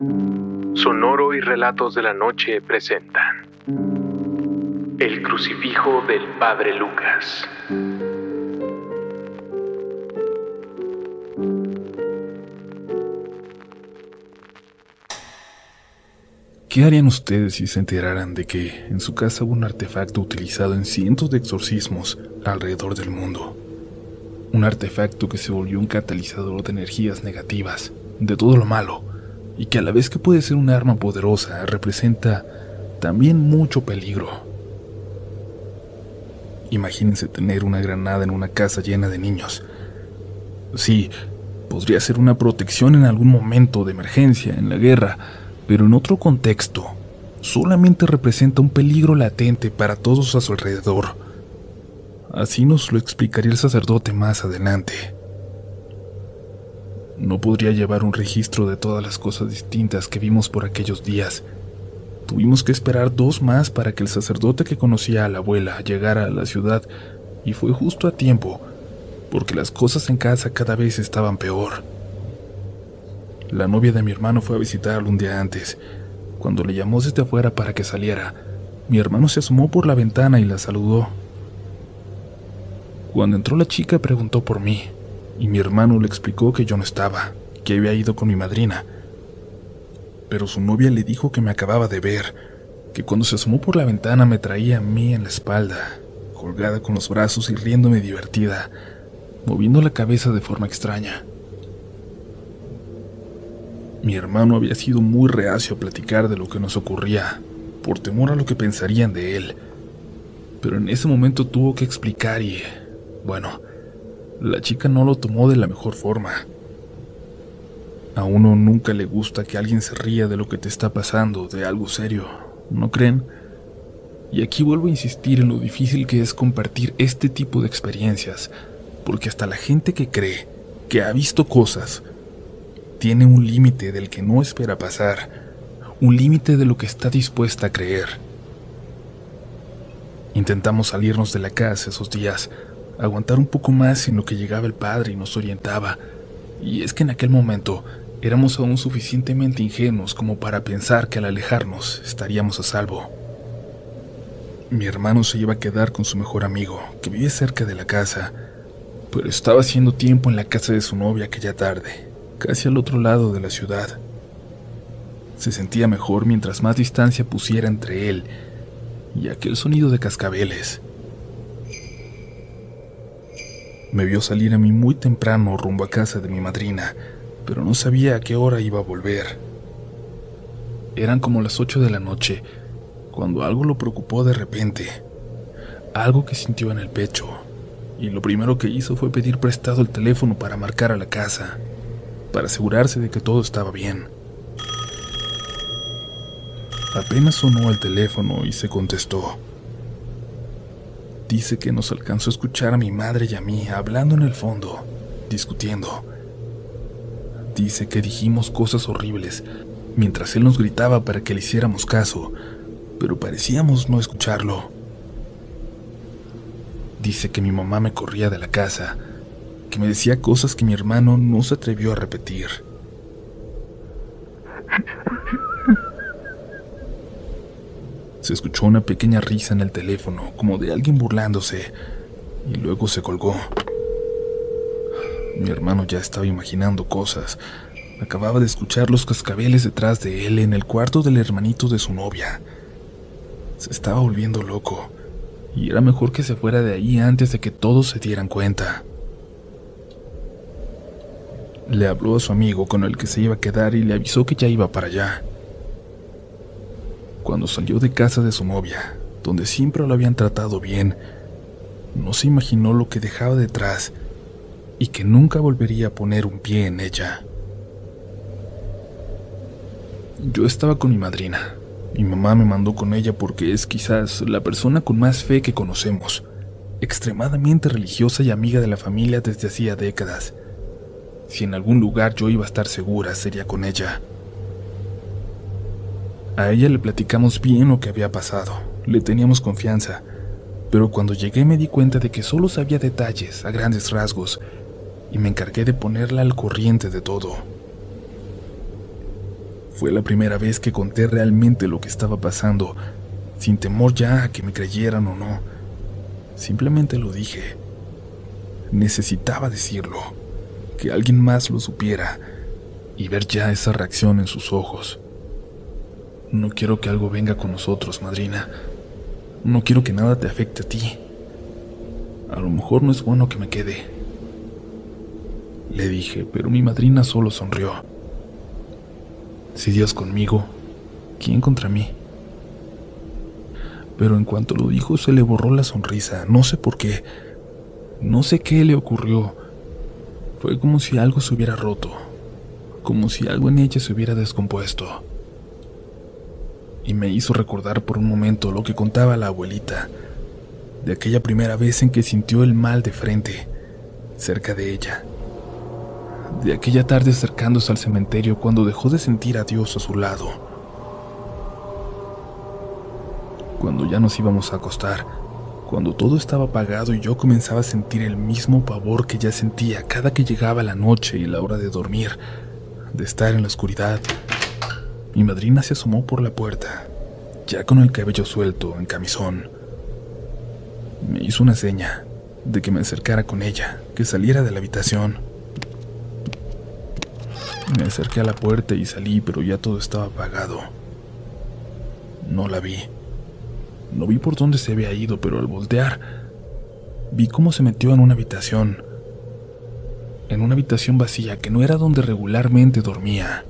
Sonoro y Relatos de la Noche presentan El crucifijo del Padre Lucas. ¿Qué harían ustedes si se enteraran de que en su casa hubo un artefacto utilizado en cientos de exorcismos alrededor del mundo? Un artefacto que se volvió un catalizador de energías negativas, de todo lo malo, y que a la vez que puede ser un arma poderosa, representa también mucho peligro. Imagínense tener una granada en una casa llena de niños. Sí, podría ser una protección en algún momento de emergencia, en la guerra, pero en otro contexto, solamente representa un peligro latente para todos a su alrededor. Así nos lo explicaría el sacerdote más adelante. No podría llevar un registro de todas las cosas distintas que vimos por aquellos días. Tuvimos que esperar dos más para que el sacerdote que conocía a la abuela llegara a la ciudad y fue justo a tiempo, porque las cosas en casa cada vez estaban peor. La novia de mi hermano fue a visitarlo un día antes. Cuando le llamó desde afuera para que saliera, mi hermano se asomó por la ventana y la saludó. Cuando entró la chica preguntó por mí, y mi hermano le explicó que yo no estaba, que había ido con mi madrina. Pero su novia le dijo que me acababa de ver, que cuando se asomó por la ventana me traía a mí en la espalda, colgada con los brazos y riéndome divertida, moviendo la cabeza de forma extraña. Mi hermano había sido muy reacio a platicar de lo que nos ocurría, por temor a lo que pensarían de él. Pero en ese momento tuvo que explicar y, bueno, la chica no lo tomó de la mejor forma. A uno nunca le gusta que alguien se ría de lo que te está pasando, de algo serio, ¿no creen? Y aquí vuelvo a insistir en lo difícil que es compartir este tipo de experiencias, porque hasta la gente que cree, que ha visto cosas, tiene un límite del que no espera pasar, un límite de lo que está dispuesta a creer. Intentamos salirnos de la casa esos días, aguantar un poco más en lo que llegaba el padre y nos orientaba, y es que en aquel momento éramos aún suficientemente ingenuos como para pensar que al alejarnos estaríamos a salvo. Mi hermano se iba a quedar con su mejor amigo, que vive cerca de la casa, pero estaba haciendo tiempo en la casa de su novia aquella tarde, casi al otro lado de la ciudad. Se sentía mejor mientras más distancia pusiera entre él y aquel sonido de cascabeles. Me vio salir a mí muy temprano rumbo a casa de mi madrina, pero no sabía a qué hora iba a volver. Eran como las ocho de la noche, cuando algo lo preocupó de repente, algo que sintió en el pecho, y lo primero que hizo fue pedir prestado el teléfono para marcar a la casa para asegurarse de que todo estaba bien. Apenas sonó el teléfono y se contestó. Dice que nos alcanzó a escuchar a mi madre y a mí hablando en el fondo, discutiendo. Dice que dijimos cosas horribles mientras él nos gritaba para que le hiciéramos caso, pero parecíamos no escucharlo. Dice que mi mamá me corría de la casa que me decía cosas que mi hermano no se atrevió a repetir. Se escuchó una pequeña risa en el teléfono, como de alguien burlándose, y luego se colgó. Mi hermano ya estaba imaginando cosas. Acababa de escuchar los cascabeles detrás de él en el cuarto del hermanito de su novia. Se estaba volviendo loco, y era mejor que se fuera de ahí antes de que todos se dieran cuenta. Le habló a su amigo con el que se iba a quedar y le avisó que ya iba para allá. Cuando salió de casa de su novia, donde siempre lo habían tratado bien, no se imaginó lo que dejaba detrás y que nunca volvería a poner un pie en ella. Yo estaba con mi madrina. Mi mamá me mandó con ella porque es quizás la persona con más fe que conocemos, extremadamente religiosa y amiga de la familia desde hacía décadas. Si en algún lugar yo iba a estar segura, sería con ella. A ella le platicamos bien lo que había pasado, le teníamos confianza, pero cuando llegué me di cuenta de que solo sabía detalles a grandes rasgos y me encargué de ponerla al corriente de todo. Fue la primera vez que conté realmente lo que estaba pasando, sin temor ya a que me creyeran o no. Simplemente lo dije. Necesitaba decirlo, que alguien más lo supiera y ver ya esa reacción en sus ojos. No quiero que algo venga con nosotros, madrina. No quiero que nada te afecte a ti. A lo mejor no es bueno que me quede. Le dije, pero mi madrina solo sonrió. Si Dios conmigo, ¿quién contra mí? Pero en cuanto lo dijo se le borró la sonrisa, no sé por qué. No sé qué le ocurrió. Fue como si algo se hubiera roto, como si algo en ella se hubiera descompuesto. Y me hizo recordar por un momento lo que contaba la abuelita, de aquella primera vez en que sintió el mal de frente, cerca de ella de aquella tarde acercándose al cementerio cuando dejó de sentir a Dios a su lado. Cuando ya nos íbamos a acostar, cuando todo estaba apagado y yo comenzaba a sentir el mismo pavor que ya sentía cada que llegaba la noche y la hora de dormir, de estar en la oscuridad, mi madrina se asomó por la puerta, ya con el cabello suelto, en camisón. Me hizo una seña de que me acercara con ella, que saliera de la habitación. Me acerqué a la puerta y salí, pero ya todo estaba apagado. No la vi. No vi por dónde se había ido, pero al voltear, vi cómo se metió en una habitación. En una habitación vacía que no era donde regularmente dormía.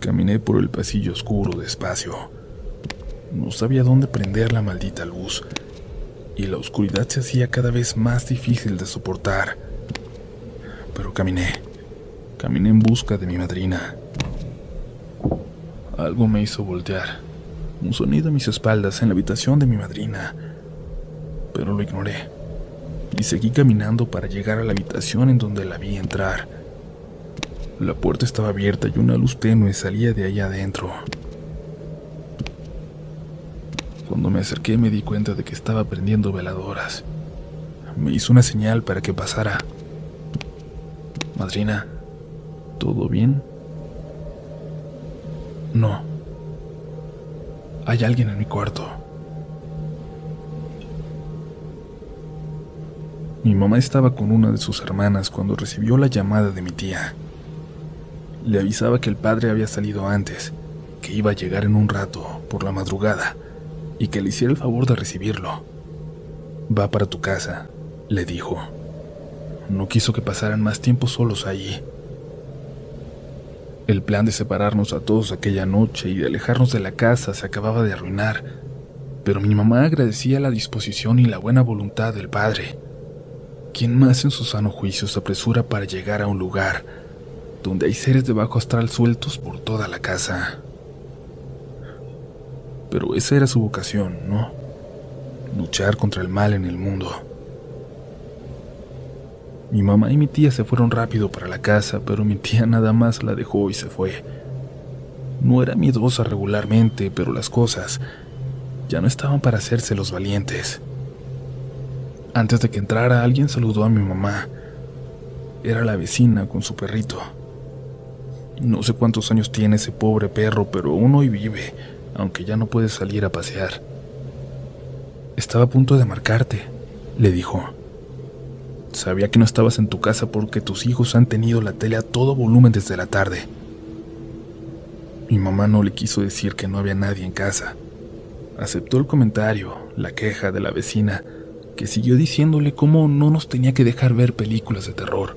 Caminé por el pasillo oscuro despacio. No sabía dónde prender la maldita luz, y la oscuridad se hacía cada vez más difícil de soportar. Pero caminé Caminé en busca de mi madrina. Algo me hizo voltear. Un sonido a mis espaldas en la habitación de mi madrina. Pero lo ignoré. Y seguí caminando para llegar a la habitación en donde la vi entrar. La puerta estaba abierta y una luz tenue salía de allá adentro. Cuando me acerqué me di cuenta de que estaba prendiendo veladoras. Me hizo una señal para que pasara. Madrina, ¿Todo bien? No. Hay alguien en mi cuarto. Mi mamá estaba con una de sus hermanas cuando recibió la llamada de mi tía. Le avisaba que el padre había salido antes, que iba a llegar en un rato, por la madrugada, y que le hiciera el favor de recibirlo. Va para tu casa, le dijo. No quiso que pasaran más tiempo solos allí. El plan de separarnos a todos aquella noche y de alejarnos de la casa se acababa de arruinar, pero mi mamá agradecía la disposición y la buena voluntad del padre. ¿Quién más en su sano juicio se apresura para llegar a un lugar donde hay seres de bajo astral sueltos por toda la casa? Pero esa era su vocación, ¿no? Luchar contra el mal en el mundo. Mi mamá y mi tía se fueron rápido para la casa, pero mi tía nada más la dejó y se fue. No era miedosa regularmente, pero las cosas ya no estaban para hacerse los valientes. Antes de que entrara, alguien saludó a mi mamá. Era la vecina con su perrito. No sé cuántos años tiene ese pobre perro, pero aún hoy vive, aunque ya no puede salir a pasear. Estaba a punto de marcarte, le dijo. Sabía que no estabas en tu casa porque tus hijos han tenido la tele a todo volumen desde la tarde. Mi mamá no le quiso decir que no había nadie en casa. Aceptó el comentario, la queja de la vecina, que siguió diciéndole cómo no nos tenía que dejar ver películas de terror,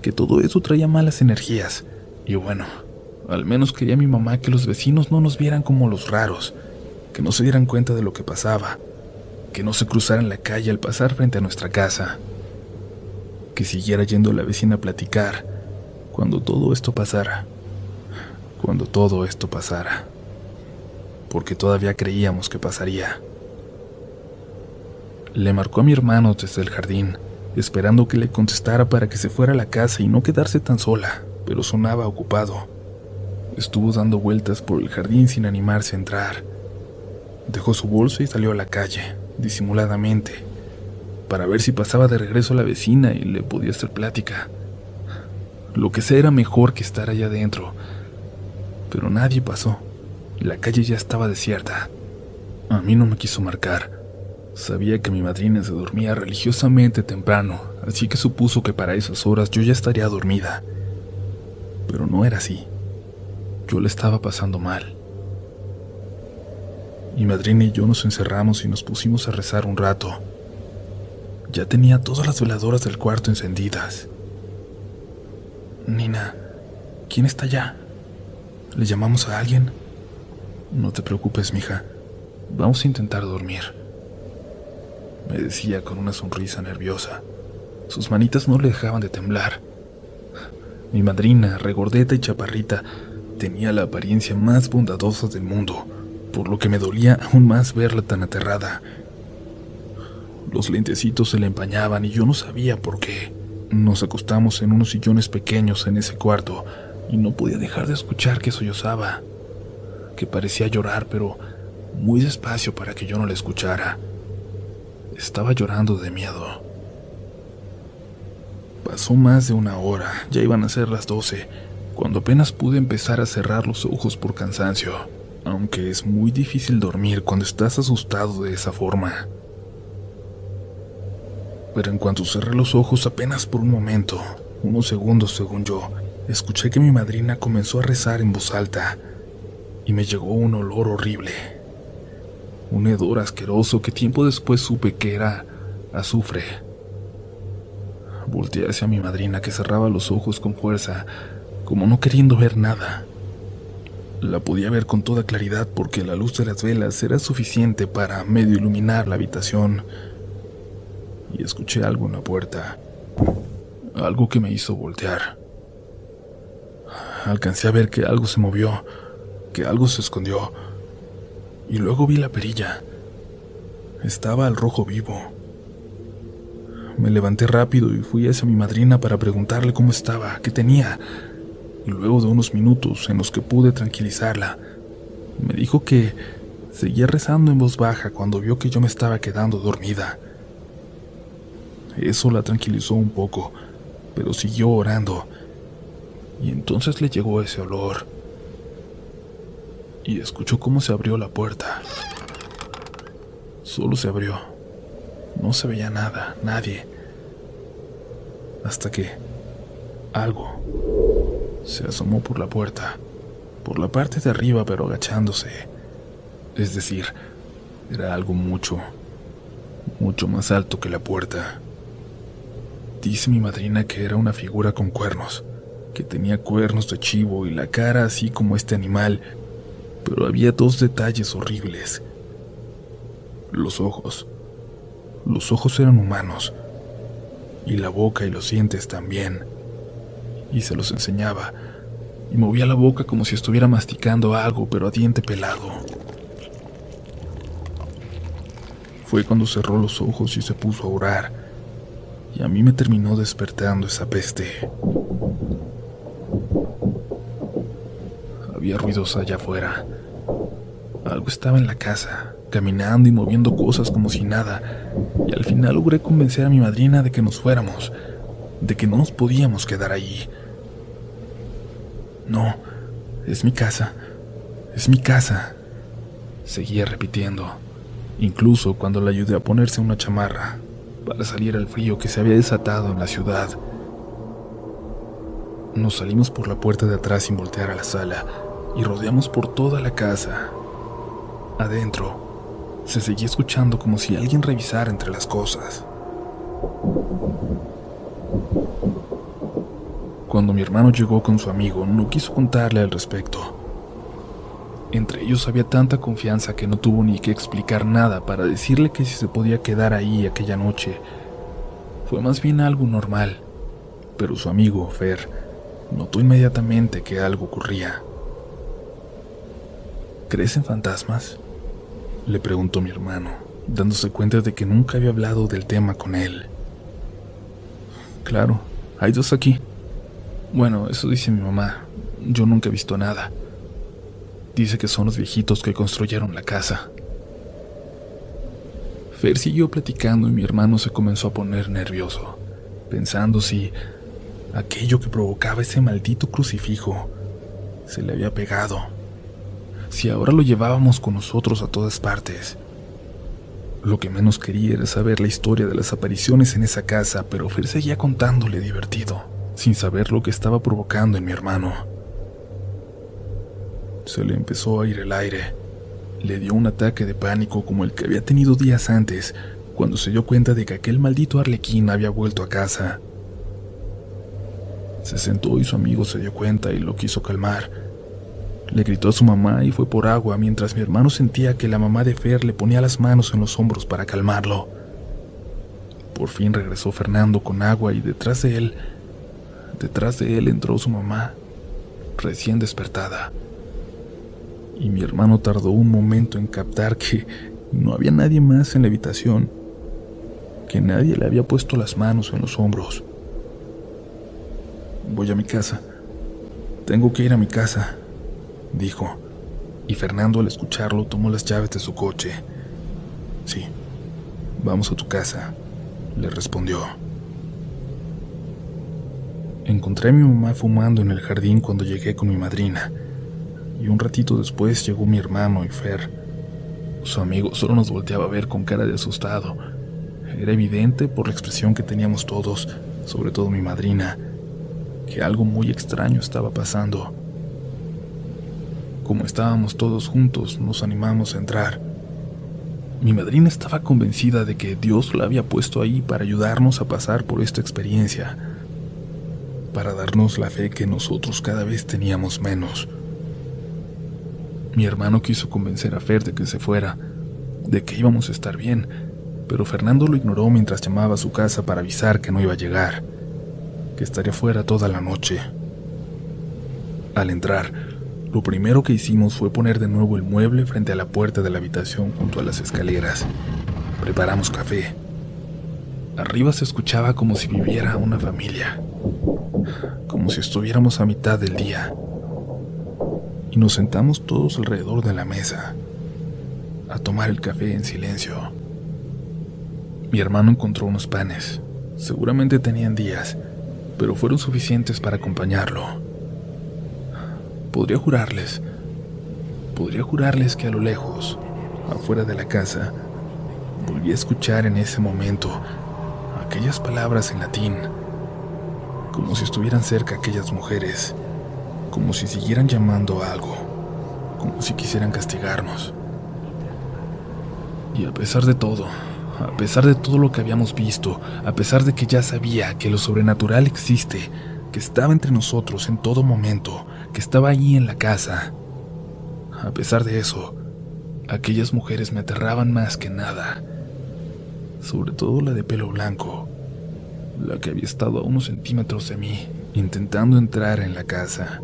que todo eso traía malas energías. Y bueno, al menos quería mi mamá que los vecinos no nos vieran como los raros, que no se dieran cuenta de lo que pasaba, que no se cruzaran la calle al pasar frente a nuestra casa que siguiera yendo la vecina a platicar cuando todo esto pasara. Cuando todo esto pasara. Porque todavía creíamos que pasaría. Le marcó a mi hermano desde el jardín, esperando que le contestara para que se fuera a la casa y no quedarse tan sola, pero sonaba ocupado. Estuvo dando vueltas por el jardín sin animarse a entrar. Dejó su bolso y salió a la calle, disimuladamente, para ver si pasaba de regreso a la vecina y le podía hacer plática. Lo que sea era mejor que estar allá adentro, pero nadie pasó. La calle ya estaba desierta. A mí no me quiso marcar. Sabía que mi madrina se dormía religiosamente temprano, así que supuso que para esas horas yo ya estaría dormida. Pero no era así. Yo le estaba pasando mal. Mi madrina y yo nos encerramos y nos pusimos a rezar un rato. Ya tenía todas las veladoras del cuarto encendidas. Nina, ¿quién está allá? ¿Le llamamos a alguien? No te preocupes, mija. Vamos a intentar dormir. Me decía con una sonrisa nerviosa. Sus manitas no le dejaban de temblar. Mi madrina, regordeta y chaparrita, tenía la apariencia más bondadosa del mundo, por lo que me dolía aún más verla tan aterrada. Los lentecitos se le empañaban y yo no sabía por qué. Nos acostamos en unos sillones pequeños en ese cuarto y no podía dejar de escuchar que sollozaba, que parecía llorar, pero muy despacio para que yo no la escuchara. Estaba llorando de miedo. Pasó más de una hora, ya iban a ser las doce, cuando apenas pude empezar a cerrar los ojos por cansancio, aunque es muy difícil dormir cuando estás asustado de esa forma. Pero en cuanto cerré los ojos apenas por un momento, unos segundos según yo, escuché que mi madrina comenzó a rezar en voz alta y me llegó un olor horrible. Un hedor asqueroso que tiempo después supe que era azufre. Volteé hacia mi madrina que cerraba los ojos con fuerza, como no queriendo ver nada. La podía ver con toda claridad porque la luz de las velas era suficiente para medio iluminar la habitación. Y escuché algo en la puerta. Algo que me hizo voltear alcancé a ver que algo se movió, que algo se escondió. Y luego vi la perilla. Estaba al rojo vivo. Me levanté rápido y fui hacia mi madrina para preguntarle cómo estaba, qué tenía. Y luego de unos minutos en los que pude tranquilizarla, me dijo que seguía rezando en voz baja cuando vio que yo me estaba quedando dormida. Eso la tranquilizó un poco, pero siguió orando y entonces le llegó ese olor. Y escuchó cómo se abrió la puerta. Solo se abrió. No se veía nada, nadie. Hasta que algo se asomó por la puerta, por la parte de arriba pero agachándose. Es decir, era algo mucho, mucho más alto que la puerta. Dice mi madrina que era una figura con cuernos que tenía cuernos de chivo y la cara así como este animal, pero había dos detalles horribles. Los ojos. Los ojos eran humanos, y la boca y los dientes también. Y se los enseñaba, y movía la boca como si estuviera masticando algo, pero a diente pelado. Fue cuando cerró los ojos y se puso a orar, y a mí me terminó despertando esa peste. Había ruidos allá afuera. Algo estaba en la casa, caminando y moviendo cosas como si nada, y al final logré convencer a mi madrina de que nos fuéramos, de que no nos podíamos quedar allí. No, es mi casa, es mi casa, seguía repitiendo, incluso cuando la ayudé a ponerse una chamarra para salir al frío que se había desatado en la ciudad. Nos salimos por la puerta de atrás sin voltear a la sala y rodeamos por toda la casa. Adentro, se seguía escuchando como si alguien revisara entre las cosas. Cuando mi hermano llegó con su amigo, no quiso contarle al respecto. Entre ellos había tanta confianza que no tuvo ni que explicar nada para decirle que si se podía quedar ahí aquella noche. Fue más bien algo normal, pero su amigo, Fer, Notó inmediatamente que algo ocurría. ¿Crees en fantasmas? Le preguntó mi hermano, dándose cuenta de que nunca había hablado del tema con él. Claro, hay dos aquí. Bueno, eso dice mi mamá. Yo nunca he visto nada. Dice que son los viejitos que construyeron la casa. Fer siguió platicando y mi hermano se comenzó a poner nervioso, pensando si aquello que provocaba ese maldito crucifijo se le había pegado. Si ahora lo llevábamos con nosotros a todas partes. Lo que menos quería era saber la historia de las apariciones en esa casa, pero Fer seguía contándole divertido, sin saber lo que estaba provocando en mi hermano. Se le empezó a ir el aire. Le dio un ataque de pánico como el que había tenido días antes, cuando se dio cuenta de que aquel maldito arlequín había vuelto a casa. Se sentó y su amigo se dio cuenta y lo quiso calmar. Le gritó a su mamá y fue por agua mientras mi hermano sentía que la mamá de Fer le ponía las manos en los hombros para calmarlo. Por fin regresó Fernando con agua y detrás de él, detrás de él entró su mamá, recién despertada. Y mi hermano tardó un momento en captar que no había nadie más en la habitación, que nadie le había puesto las manos en los hombros. Voy a mi casa. Tengo que ir a mi casa, dijo, y Fernando al escucharlo tomó las llaves de su coche. Sí, vamos a tu casa, le respondió. Encontré a mi mamá fumando en el jardín cuando llegué con mi madrina, y un ratito después llegó mi hermano y Fer. Su amigo solo nos volteaba a ver con cara de asustado. Era evidente por la expresión que teníamos todos, sobre todo mi madrina, que algo muy extraño estaba pasando. Como estábamos todos juntos, nos animamos a entrar. Mi madrina estaba convencida de que Dios la había puesto ahí para ayudarnos a pasar por esta experiencia, para darnos la fe que nosotros cada vez teníamos menos. Mi hermano quiso convencer a Fer de que se fuera, de que íbamos a estar bien, pero Fernando lo ignoró mientras llamaba a su casa para avisar que no iba a llegar que estaría fuera toda la noche. Al entrar, lo primero que hicimos fue poner de nuevo el mueble frente a la puerta de la habitación junto a las escaleras. Preparamos café. Arriba se escuchaba como si viviera una familia, como si estuviéramos a mitad del día. Y nos sentamos todos alrededor de la mesa, a tomar el café en silencio. Mi hermano encontró unos panes. Seguramente tenían días, pero fueron suficientes para acompañarlo. Podría jurarles, podría jurarles que a lo lejos, afuera de la casa, volví a escuchar en ese momento aquellas palabras en latín, como si estuvieran cerca aquellas mujeres, como si siguieran llamando a algo, como si quisieran castigarnos. Y a pesar de todo, a pesar de todo lo que habíamos visto, a pesar de que ya sabía que lo sobrenatural existe, que estaba entre nosotros en todo momento, que estaba allí en la casa. A pesar de eso, aquellas mujeres me aterraban más que nada, sobre todo la de pelo blanco, la que había estado a unos centímetros de mí, intentando entrar en la casa.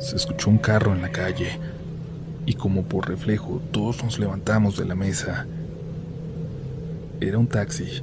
Se escuchó un carro en la calle, y como por reflejo todos nos levantamos de la mesa. Era un taxi.